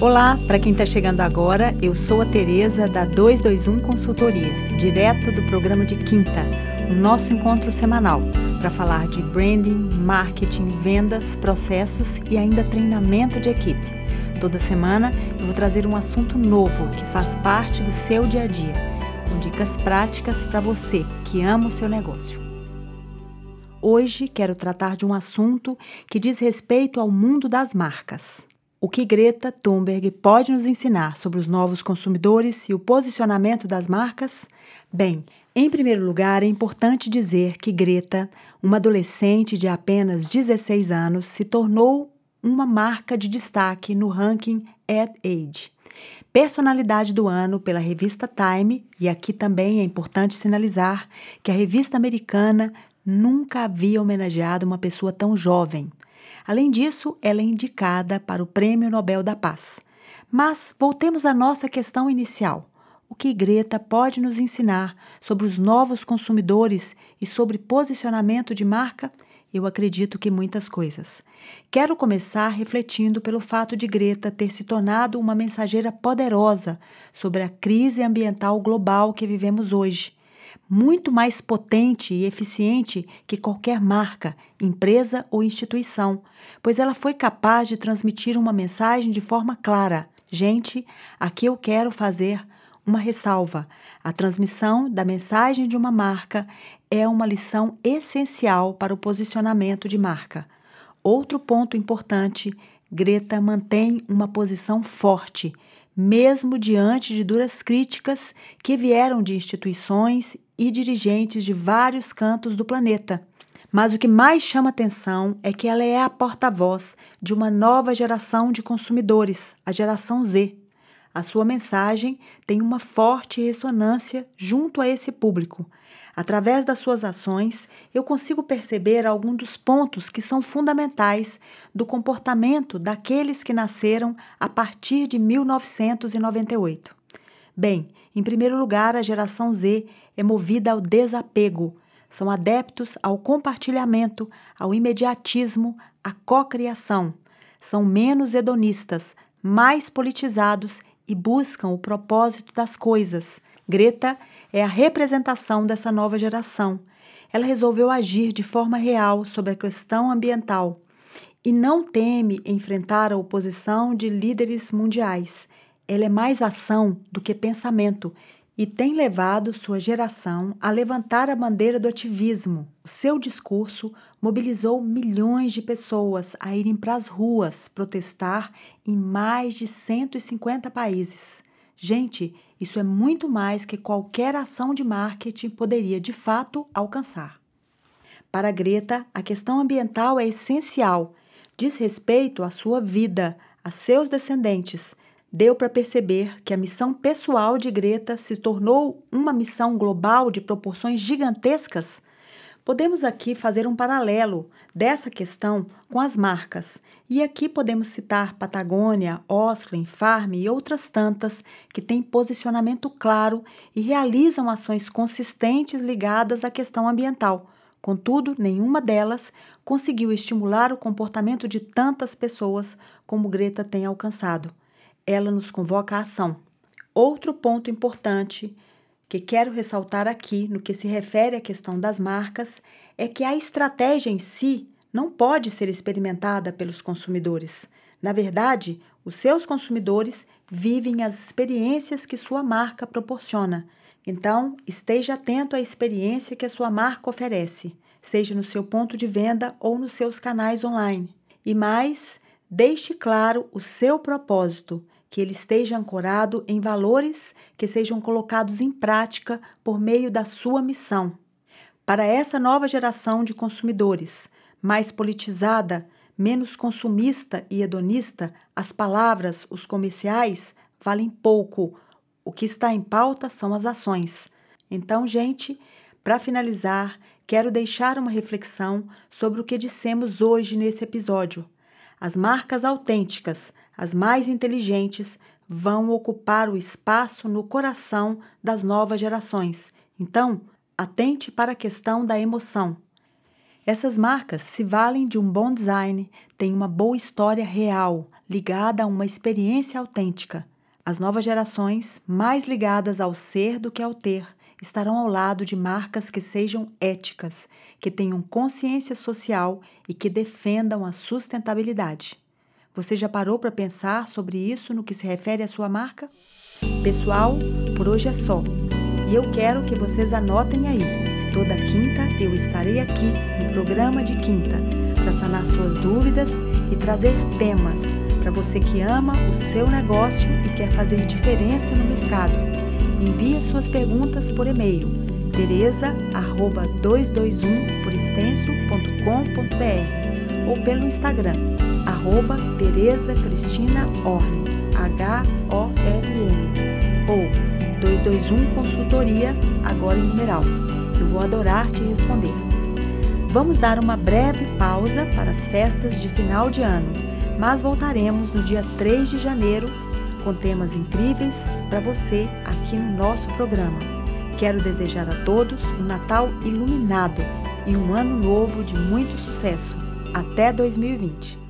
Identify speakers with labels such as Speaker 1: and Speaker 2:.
Speaker 1: Olá, para quem está chegando agora, eu sou a Tereza da 221 Consultoria, direto do programa de quinta, o nosso encontro semanal para falar de branding, marketing, vendas, processos e ainda treinamento de equipe. Toda semana eu vou trazer um assunto novo que faz parte do seu dia a dia, com dicas práticas para você que ama o seu negócio. Hoje quero tratar de um assunto que diz respeito ao mundo das marcas. O que Greta Thunberg pode nos ensinar sobre os novos consumidores e o posicionamento das marcas? Bem, em primeiro lugar, é importante dizer que Greta, uma adolescente de apenas 16 anos, se tornou uma marca de destaque no ranking Ad Age. Personalidade do ano pela revista Time, e aqui também é importante sinalizar que a revista americana nunca havia homenageado uma pessoa tão jovem. Além disso, ela é indicada para o Prêmio Nobel da Paz. Mas voltemos à nossa questão inicial. O que Greta pode nos ensinar sobre os novos consumidores e sobre posicionamento de marca? Eu acredito que muitas coisas. Quero começar refletindo pelo fato de Greta ter se tornado uma mensageira poderosa sobre a crise ambiental global que vivemos hoje muito mais potente e eficiente que qualquer marca, empresa ou instituição, pois ela foi capaz de transmitir uma mensagem de forma clara. Gente, aqui eu quero fazer uma ressalva. A transmissão da mensagem de uma marca é uma lição essencial para o posicionamento de marca. Outro ponto importante: Greta mantém uma posição forte mesmo diante de duras críticas que vieram de instituições e dirigentes de vários cantos do planeta. Mas o que mais chama atenção é que ela é a porta-voz de uma nova geração de consumidores, a geração Z. A sua mensagem tem uma forte ressonância junto a esse público. Através das suas ações, eu consigo perceber alguns dos pontos que são fundamentais do comportamento daqueles que nasceram a partir de 1998. Bem, em primeiro lugar, a geração Z é movida ao desapego. São adeptos ao compartilhamento, ao imediatismo, à cocriação. São menos hedonistas, mais politizados e buscam o propósito das coisas. Greta é a representação dessa nova geração. Ela resolveu agir de forma real sobre a questão ambiental e não teme enfrentar a oposição de líderes mundiais. Ela é mais ação do que pensamento e tem levado sua geração a levantar a bandeira do ativismo. O seu discurso mobilizou milhões de pessoas a irem para as ruas protestar em mais de 150 países. Gente, isso é muito mais que qualquer ação de marketing poderia de fato alcançar. Para Greta, a questão ambiental é essencial, diz respeito à sua vida, a seus descendentes. Deu para perceber que a missão pessoal de Greta se tornou uma missão global de proporções gigantescas Podemos aqui fazer um paralelo dessa questão com as marcas. E aqui podemos citar Patagônia, Osklen, Farm e outras tantas que têm posicionamento claro e realizam ações consistentes ligadas à questão ambiental. Contudo, nenhuma delas conseguiu estimular o comportamento de tantas pessoas como Greta tem alcançado. Ela nos convoca à ação. Outro ponto importante que quero ressaltar aqui no que se refere à questão das marcas é que a estratégia em si não pode ser experimentada pelos consumidores. Na verdade, os seus consumidores vivem as experiências que sua marca proporciona. Então, esteja atento à experiência que a sua marca oferece, seja no seu ponto de venda ou nos seus canais online. E mais, deixe claro o seu propósito que ele esteja ancorado em valores que sejam colocados em prática por meio da sua missão. Para essa nova geração de consumidores, mais politizada, menos consumista e hedonista, as palavras, os comerciais, valem pouco. O que está em pauta são as ações. Então, gente, para finalizar, quero deixar uma reflexão sobre o que dissemos hoje nesse episódio. As marcas autênticas as mais inteligentes, vão ocupar o espaço no coração das novas gerações. Então, atente para a questão da emoção. Essas marcas se valem de um bom design, têm uma boa história real, ligada a uma experiência autêntica. As novas gerações, mais ligadas ao ser do que ao ter, estarão ao lado de marcas que sejam éticas, que tenham consciência social e que defendam a sustentabilidade. Você já parou para pensar sobre isso no que se refere à sua marca? Pessoal, por hoje é só. E eu quero que vocês anotem aí Toda quinta eu estarei aqui no programa de quinta para sanar suas dúvidas e trazer temas para você que ama o seu negócio e quer fazer diferença no mercado. Envie suas perguntas por e-mail tereza@221 por extenso.com.br ou pelo Instagram arroba Tereza Cristina Orne, H-O-R-N ou 221 Consultoria, agora em numeral. Eu vou adorar te responder. Vamos dar uma breve pausa para as festas de final de ano, mas voltaremos no dia 3 de janeiro com temas incríveis para você aqui no nosso programa. Quero desejar a todos um Natal iluminado e um ano novo de muito sucesso. Até 2020!